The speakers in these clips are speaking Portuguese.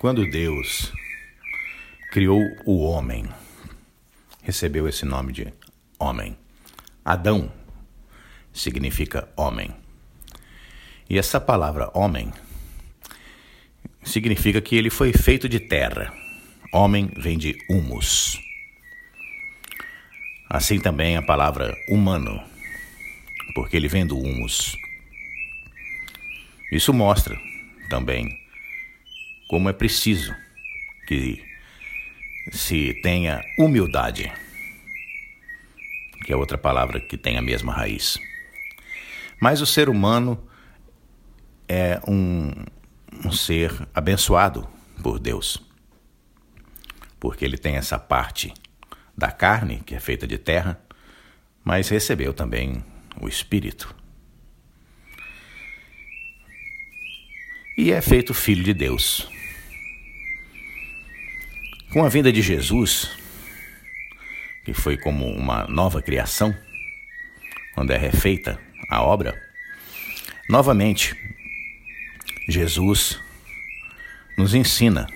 Quando Deus criou o homem, recebeu esse nome de homem. Adão significa homem. E essa palavra homem significa que ele foi feito de terra. Homem vem de humus. Assim também a palavra humano, porque ele vem do humus. Isso mostra também como é preciso que se tenha humildade, que é outra palavra que tem a mesma raiz. Mas o ser humano é um, um ser abençoado por Deus, porque ele tem essa parte da carne, que é feita de terra, mas recebeu também o Espírito. E é feito filho de Deus. Com a vinda de Jesus, que foi como uma nova criação, quando é refeita a obra, novamente, Jesus nos ensina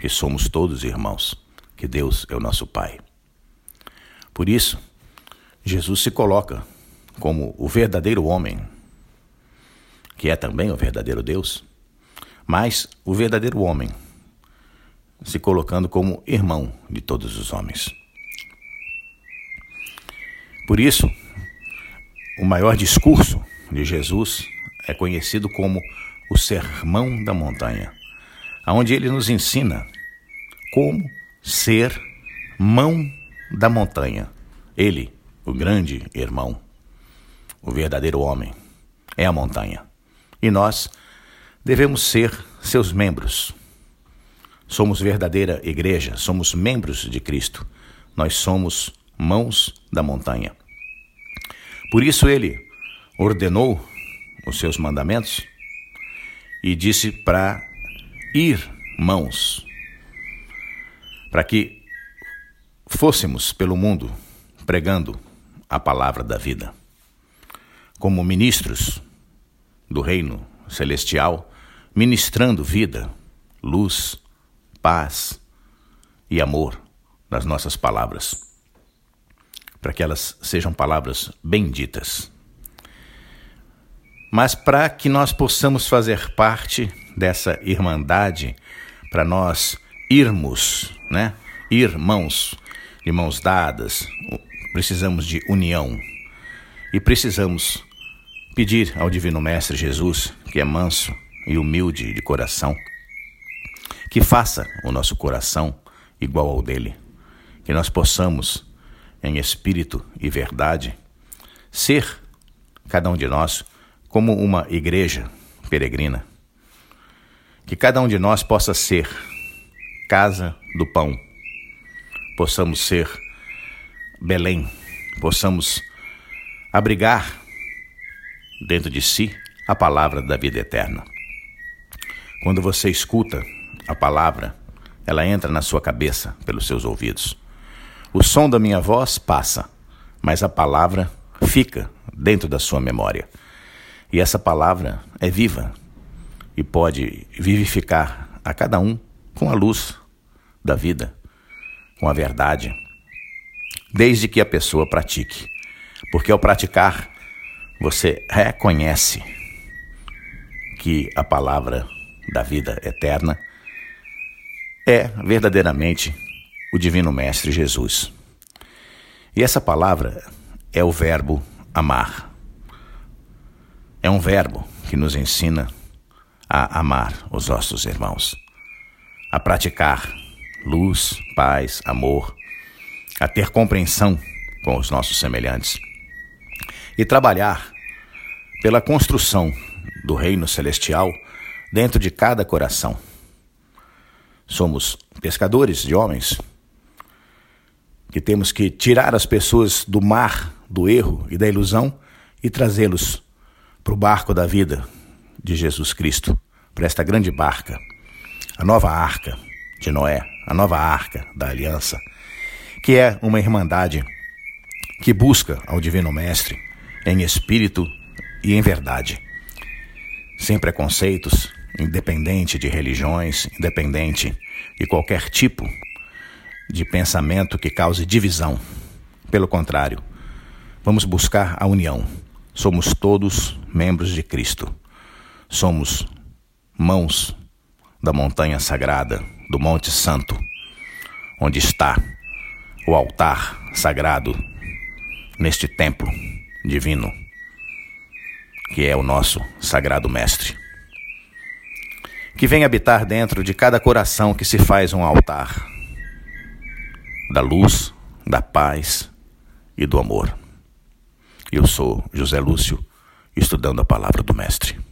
que somos todos irmãos, que Deus é o nosso Pai. Por isso, Jesus se coloca como o verdadeiro homem, que é também o verdadeiro Deus, mas o verdadeiro homem se colocando como irmão de todos os homens. Por isso, o maior discurso de Jesus é conhecido como o Sermão da Montanha, onde ele nos ensina como ser mão da montanha. Ele, o grande irmão, o verdadeiro homem, é a montanha. E nós devemos ser seus membros Somos verdadeira igreja, somos membros de Cristo. Nós somos mãos da montanha. Por isso ele ordenou os seus mandamentos e disse para ir mãos, para que fôssemos pelo mundo pregando a palavra da vida. Como ministros do reino celestial, ministrando vida, luz, paz e amor nas nossas palavras, para que elas sejam palavras benditas. Mas para que nós possamos fazer parte dessa irmandade, para nós irmos, né? Irmãos, de mãos dadas, precisamos de união e precisamos pedir ao Divino Mestre Jesus, que é manso e humilde de coração, que faça o nosso coração igual ao dele, que nós possamos, em espírito e verdade, ser, cada um de nós, como uma igreja peregrina. Que cada um de nós possa ser casa do pão, possamos ser Belém, possamos abrigar dentro de si a palavra da vida eterna. Quando você escuta a palavra, ela entra na sua cabeça pelos seus ouvidos. O som da minha voz passa, mas a palavra fica dentro da sua memória. E essa palavra é viva e pode vivificar a cada um com a luz da vida, com a verdade, desde que a pessoa pratique. Porque ao praticar, você reconhece que a palavra da vida eterna é verdadeiramente o Divino Mestre Jesus. E essa palavra é o verbo amar. É um verbo que nos ensina a amar os nossos irmãos, a praticar luz, paz, amor, a ter compreensão com os nossos semelhantes e trabalhar pela construção do reino celestial dentro de cada coração. Somos pescadores de homens que temos que tirar as pessoas do mar do erro e da ilusão e trazê-los para o barco da vida de Jesus Cristo, para esta grande barca, a nova arca de Noé, a nova arca da aliança, que é uma irmandade que busca ao Divino Mestre em espírito e em verdade, sem preconceitos independente de religiões, independente de qualquer tipo de pensamento que cause divisão. Pelo contrário, vamos buscar a união. Somos todos membros de Cristo. Somos mãos da montanha sagrada, do Monte Santo, onde está o altar sagrado neste templo divino, que é o nosso sagrado Mestre. Que venha habitar dentro de cada coração que se faz um altar da luz, da paz e do amor. Eu sou José Lúcio, estudando a palavra do Mestre.